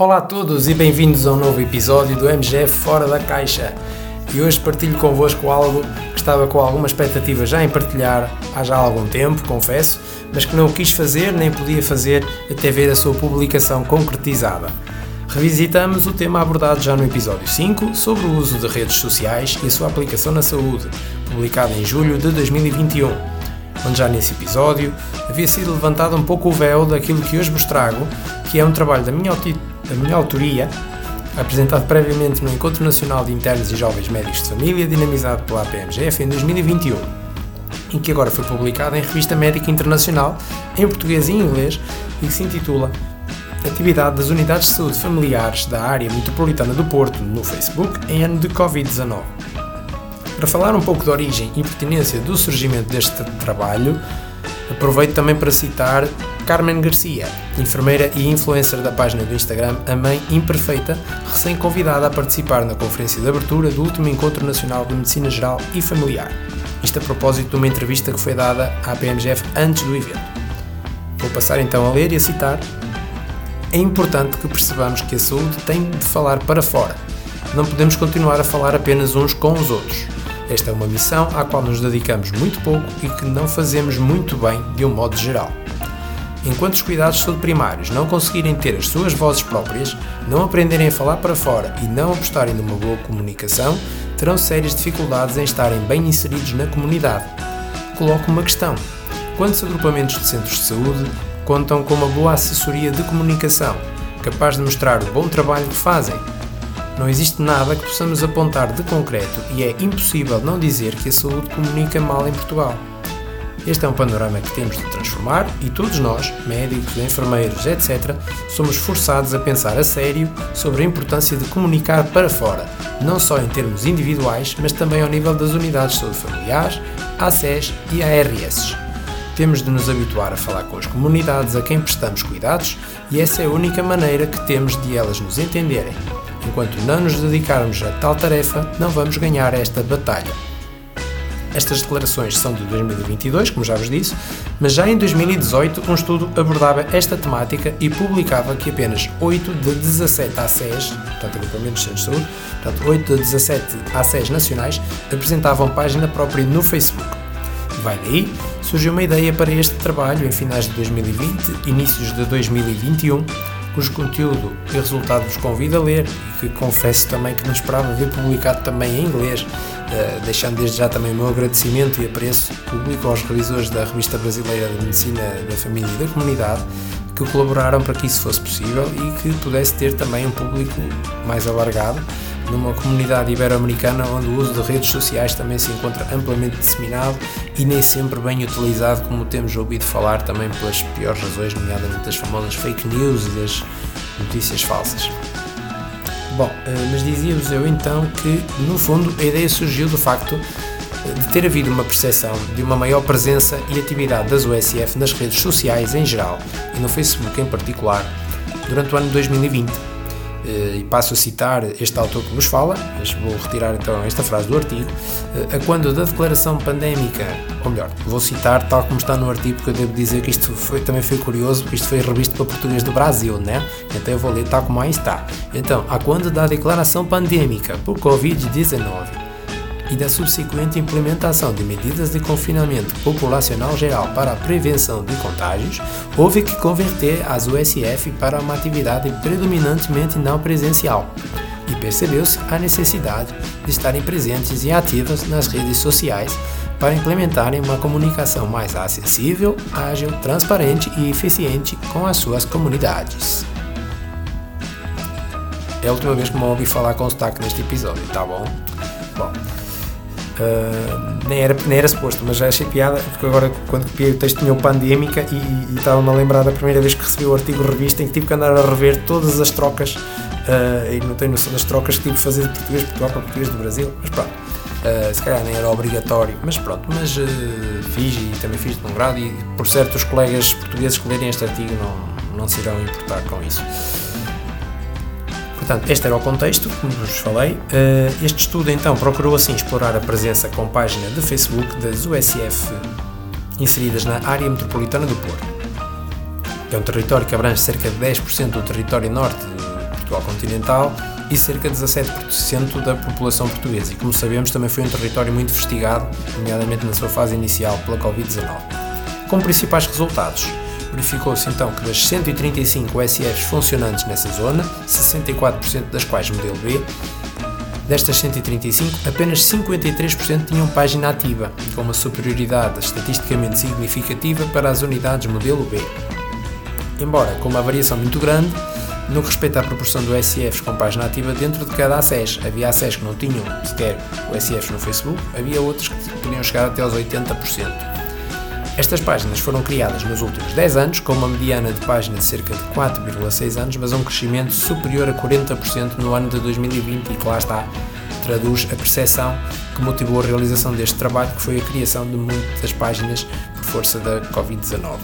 Olá a todos e bem-vindos a um novo episódio do MGF Fora da Caixa. E hoje partilho convosco algo que estava com alguma expectativa já em partilhar há já algum tempo, confesso, mas que não quis fazer nem podia fazer até ver a sua publicação concretizada. Revisitamos o tema abordado já no episódio 5 sobre o uso de redes sociais e a sua aplicação na saúde, publicado em julho de 2021, onde já nesse episódio havia sido levantado um pouco o véu daquilo que hoje vos trago, que é um trabalho da minha da minha autoria, apresentado previamente no Encontro Nacional de Internos e Jovens Médicos de Família, dinamizado pela APMGF em 2021, em que agora foi publicado em Revista Médica Internacional, em português e inglês, e que se intitula Atividade das Unidades de Saúde Familiares da Área Metropolitana do Porto no Facebook em ano de Covid-19. Para falar um pouco da origem e pertinência do surgimento deste trabalho, aproveito também para citar Carmen Garcia, enfermeira e influencer da página do Instagram A Mãe Imperfeita, recém-convidada a participar na conferência de abertura do último Encontro Nacional de Medicina Geral e Familiar. Isto a propósito de uma entrevista que foi dada à PMGF antes do evento. Vou passar então a ler e a citar. É importante que percebamos que a saúde tem de falar para fora. Não podemos continuar a falar apenas uns com os outros. Esta é uma missão à qual nos dedicamos muito pouco e que não fazemos muito bem de um modo geral. Enquanto os cuidados primários não conseguirem ter as suas vozes próprias, não aprenderem a falar para fora e não apostarem numa boa comunicação, terão sérias dificuldades em estarem bem inseridos na comunidade. Coloco uma questão: quantos agrupamentos de centros de saúde contam com uma boa assessoria de comunicação, capaz de mostrar o bom trabalho que fazem? Não existe nada que possamos apontar de concreto e é impossível não dizer que a saúde comunica mal em Portugal. Este é um panorama que temos de transformar e todos nós, médicos, enfermeiros, etc., somos forçados a pensar a sério sobre a importância de comunicar para fora, não só em termos individuais, mas também ao nível das unidades de saúde familiares, ACES e ARS. Temos de nos habituar a falar com as comunidades a quem prestamos cuidados e essa é a única maneira que temos de elas nos entenderem. Enquanto não nos dedicarmos a tal tarefa, não vamos ganhar esta batalha. Estas declarações são de 2022, como já vos disse, mas já em 2018 um estudo abordava esta temática e publicava que apenas 8 de 17 ACES, portanto agrupamentos de de saúde, portanto 8 de 17 ACES nacionais apresentavam página própria no Facebook. Vai daí, surgiu uma ideia para este trabalho em finais de 2020, inícios de 2021, cujo conteúdo e resultado vos convido a ler e que confesso também que não esperava ver publicado também em inglês, uh, deixando desde já também o meu agradecimento e apreço público aos revisores da Revista Brasileira de Medicina da Família e da Comunidade que colaboraram para que isso fosse possível e que pudesse ter também um público mais alargado numa comunidade ibero-americana onde o uso de redes sociais também se encontra amplamente disseminado e nem sempre bem utilizado, como temos ouvido falar também pelas piores razões, nomeadamente das famosas fake news e das notícias falsas. Bom, eh, mas dizia-vos eu então que, no fundo, a ideia surgiu do facto eh, de ter havido uma percepção de uma maior presença e atividade das USF nas redes sociais em geral e no Facebook em particular durante o ano 2020 eh, e passo a citar este autor que nos fala, mas vou retirar então esta frase do artigo, eh, a quando da declaração pandémica, ou melhor, vou citar tal como está no artigo, porque eu devo dizer que isto foi, também foi curioso, porque isto foi revisto para português do Brasil, né? Então eu vou ler tal como aí está. Então, a quando da declaração pandêmica por Covid-19 e da subsequente implementação de medidas de confinamento populacional geral para a prevenção de contágios, houve que converter as USF para uma atividade predominantemente não presencial. E percebeu-se a necessidade de estarem presentes e ativas nas redes sociais para implementarem uma comunicação mais acessível, ágil, transparente e eficiente com as suas comunidades. É a última vez que me ouvi falar com sotaque neste episódio, tá bom? Bom, Uh, nem, era, nem era suposto, mas já achei piada, porque agora quando copiei o texto tinha o pandémica e, estava-me a lembrar da primeira vez que recebi o artigo revista em que tive que andar a rever todas as trocas uh, e não tenho noção das trocas que tive que fazer de português de Portugal para português do Brasil, mas pronto. Uh, se calhar nem era obrigatório, mas pronto, mas fiz e também fiz de um grado e por certo os colegas portugueses que lerem este artigo não, não se irão importar com isso. Portanto, este era o contexto, como vos falei. Eh, este estudo, então, procurou assim explorar a presença com página de Facebook das USF inseridas na área metropolitana do Porto. É um território que abrange cerca de 10% do território norte Portugal continental e cerca de 17% da população portuguesa. E como sabemos, também foi um território muito investigado, nomeadamente na sua fase inicial pela Covid-19. Como principais resultados, verificou-se então que das 135 USFs funcionantes nessa zona, 64% das quais modelo B, Destas 135, apenas 53% tinham página ativa, com uma superioridade estatisticamente significativa para as unidades modelo B. Embora com uma variação muito grande, no que respeita à proporção do SFs com página ativa dentro de cada ACES. Havia ACES que não tinham sequer o SFs no Facebook, havia outros que podiam chegar até aos 80%. Estas páginas foram criadas nos últimos 10 anos, com uma mediana de página de cerca de 4,6 anos, mas um crescimento superior a 40% no ano de 2020 e que lá está, traduz a percepção que motivou a realização deste trabalho, que foi a criação de muitas páginas por força da Covid-19.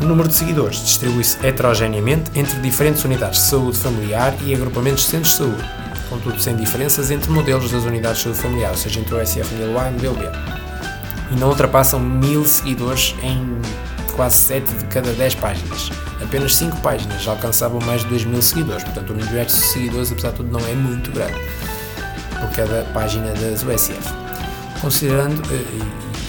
O número de seguidores distribui-se heterogeneamente entre diferentes unidades de saúde familiar e agrupamentos de centros de saúde, contudo sem diferenças entre modelos das unidades de saúde familiar, seja, entre o SF modelo e modelo. E não ultrapassam mil seguidores em quase 7 de cada 10 páginas. Apenas 5 páginas alcançavam mais de 2 mil seguidores, portanto o universo de seguidores, apesar de tudo, não é muito grande por cada página das USF. Considerando, eh,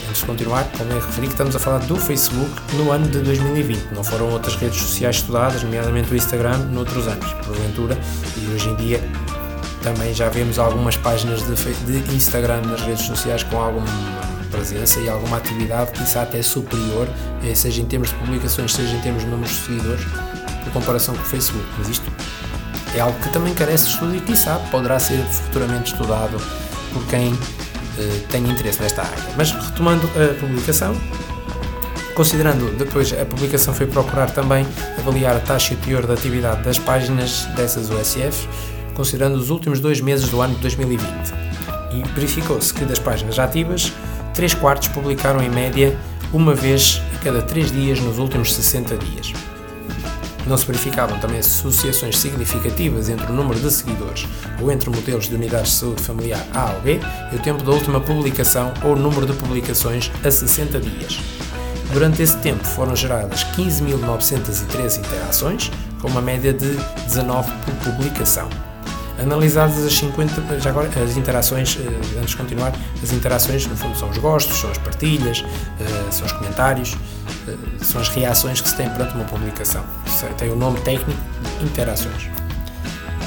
antes de continuar, convém referir que estamos a falar do Facebook no ano de 2020, não foram outras redes sociais estudadas, nomeadamente o Instagram, noutros anos, porventura, e hoje em dia também já vemos algumas páginas de, de Instagram nas redes sociais com alguma presença e alguma atividade, que isso até superior, eh, seja em termos de publicações, seja em termos de números de seguidores, por comparação com o Facebook. Mas isto é algo que também carece de estudo e, quem sabe, poderá ser futuramente estudado por quem eh, tem interesse nesta área. Mas retomando a publicação, considerando depois a publicação foi procurar também avaliar a taxa e o teor da atividade das páginas dessas USFs, considerando os últimos dois meses do ano de 2020. E verificou-se que das páginas ativas, 3 quartos publicaram em média uma vez a cada 3 dias nos últimos 60 dias. Não se verificavam também associações significativas entre o número de seguidores ou entre modelos de unidades de saúde familiar A ou B e o tempo da última publicação ou número de publicações a 60 dias. Durante esse tempo foram geradas 15.913 interações, com uma média de 19 por publicação. Analisadas as 50, já agora as interações, eh, antes de continuar, as interações no fundo são os gostos, são as partilhas, eh, são os comentários, eh, são as reações que se tem perante uma publicação. Tem o nome técnico de interações.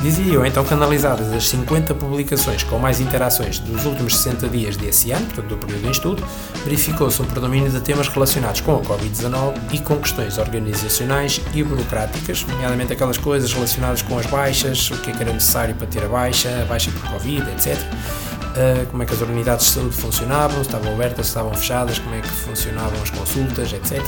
Eu então que analisadas as 50 publicações com mais interações dos últimos 60 dias desse ano, portanto do período em estudo, verificou-se um predomínio de temas relacionados com a Covid-19 e com questões organizacionais e burocráticas, nomeadamente aquelas coisas relacionadas com as baixas, o que, é que era necessário para ter a baixa, a baixa por Covid, etc. Uh, como é que as unidades de saúde funcionavam, se estavam abertas, se estavam fechadas, como é que funcionavam as consultas, etc.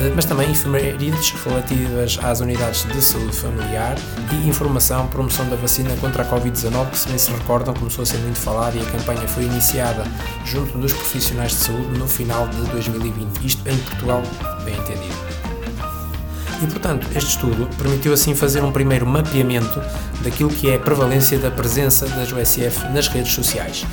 Eh, mas também efemérides relativas às unidades de saúde familiar e informação, promoção da vacina contra a Covid-19, que se bem se recordam começou a ser muito falada e a campanha foi iniciada junto dos profissionais de saúde no final de 2020, isto em Portugal, bem entendido. E, portanto, este estudo permitiu assim fazer um primeiro mapeamento daquilo que é a prevalência da presença das USF nas redes sociais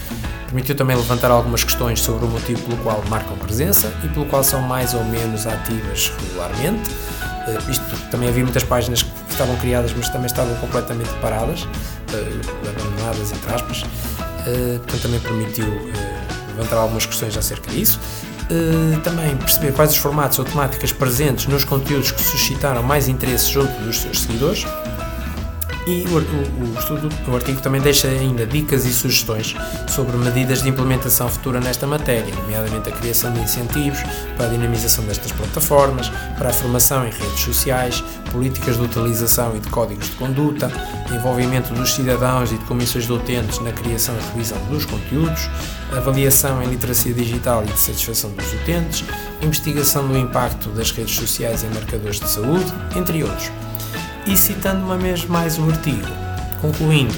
Permitiu também levantar algumas questões sobre o motivo pelo qual marcam presença e pelo qual são mais ou menos ativas regularmente. Uh, isto também havia muitas páginas que estavam criadas, mas também estavam completamente paradas, uh, abandonadas, entre aspas. Uh, portanto, também permitiu levantar algumas questões acerca disso. Uh, também perceber quais os formatos ou temáticas presentes nos conteúdos que suscitaram mais interesse junto dos seus seguidores e o, o, estudo, o artigo também deixa ainda dicas e sugestões sobre medidas de implementação futura nesta matéria, nomeadamente a criação de incentivos para a dinamização destas plataformas, para a formação em redes sociais, políticas de utilização e de códigos de conduta, envolvimento dos cidadãos e de comissões de utentes na criação e revisão dos conteúdos, avaliação em literacia digital e de satisfação dos utentes, investigação do impacto das redes sociais em marcadores de saúde, entre outros e citando uma vez mais o artigo, concluindo,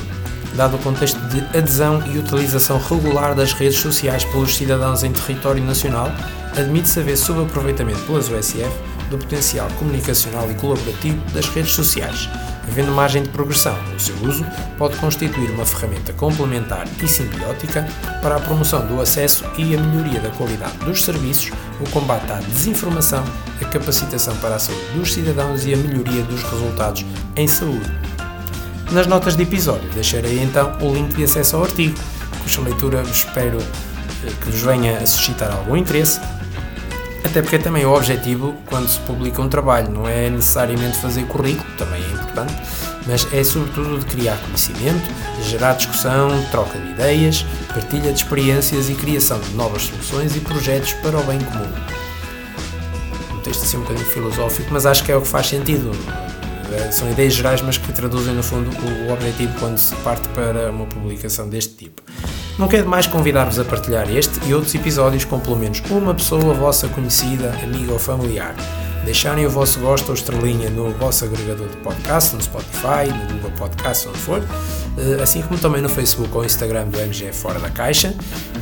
dado o contexto de adesão e utilização regular das redes sociais pelos cidadãos em território nacional, admite-se haver subaproveitamento pelas USF do potencial comunicacional e colaborativo das redes sociais, Havendo margem de progressão no seu uso, pode constituir uma ferramenta complementar e simbiótica para a promoção do acesso e a melhoria da qualidade dos serviços, o combate à desinformação, a capacitação para a saúde dos cidadãos e a melhoria dos resultados em saúde. Nas notas de episódio deixarei então o link de acesso ao artigo, cuja leitura espero eh, que vos venha a suscitar algum interesse até porque é também o objetivo quando se publica um trabalho, não é necessariamente fazer currículo, também é importante, mas é sobretudo de criar conhecimento, gerar discussão, troca de ideias, partilha de experiências e criação de novas soluções e projetos para o bem comum. Um texto assim um bocadinho filosófico, mas acho que é o que faz sentido. É, são ideias gerais, mas que traduzem no fundo o objetivo quando se parte para uma publicação deste tipo. Não quero mais convidar-vos a partilhar este e outros episódios com pelo menos uma pessoa vossa conhecida, amiga ou familiar. Deixarem o vosso gosto ou estrelinha no vosso agregador de podcast, no Spotify, no Google Podcast, onde for, eh, assim como também no Facebook ou Instagram do MG Fora da Caixa.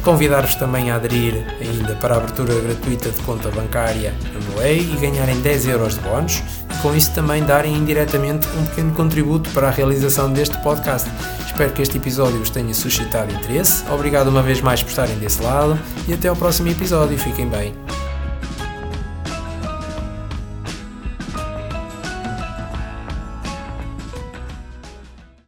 Convidar-vos também a aderir ainda para a abertura gratuita de conta bancária no MEI e ganharem 10 euros de bónus e com isso também darem indiretamente um pequeno contributo para a realização deste podcast. Espero que este episódio vos tenha suscitado interesse. Obrigado uma vez mais por estarem desse lado e até ao próximo episódio. Fiquem bem.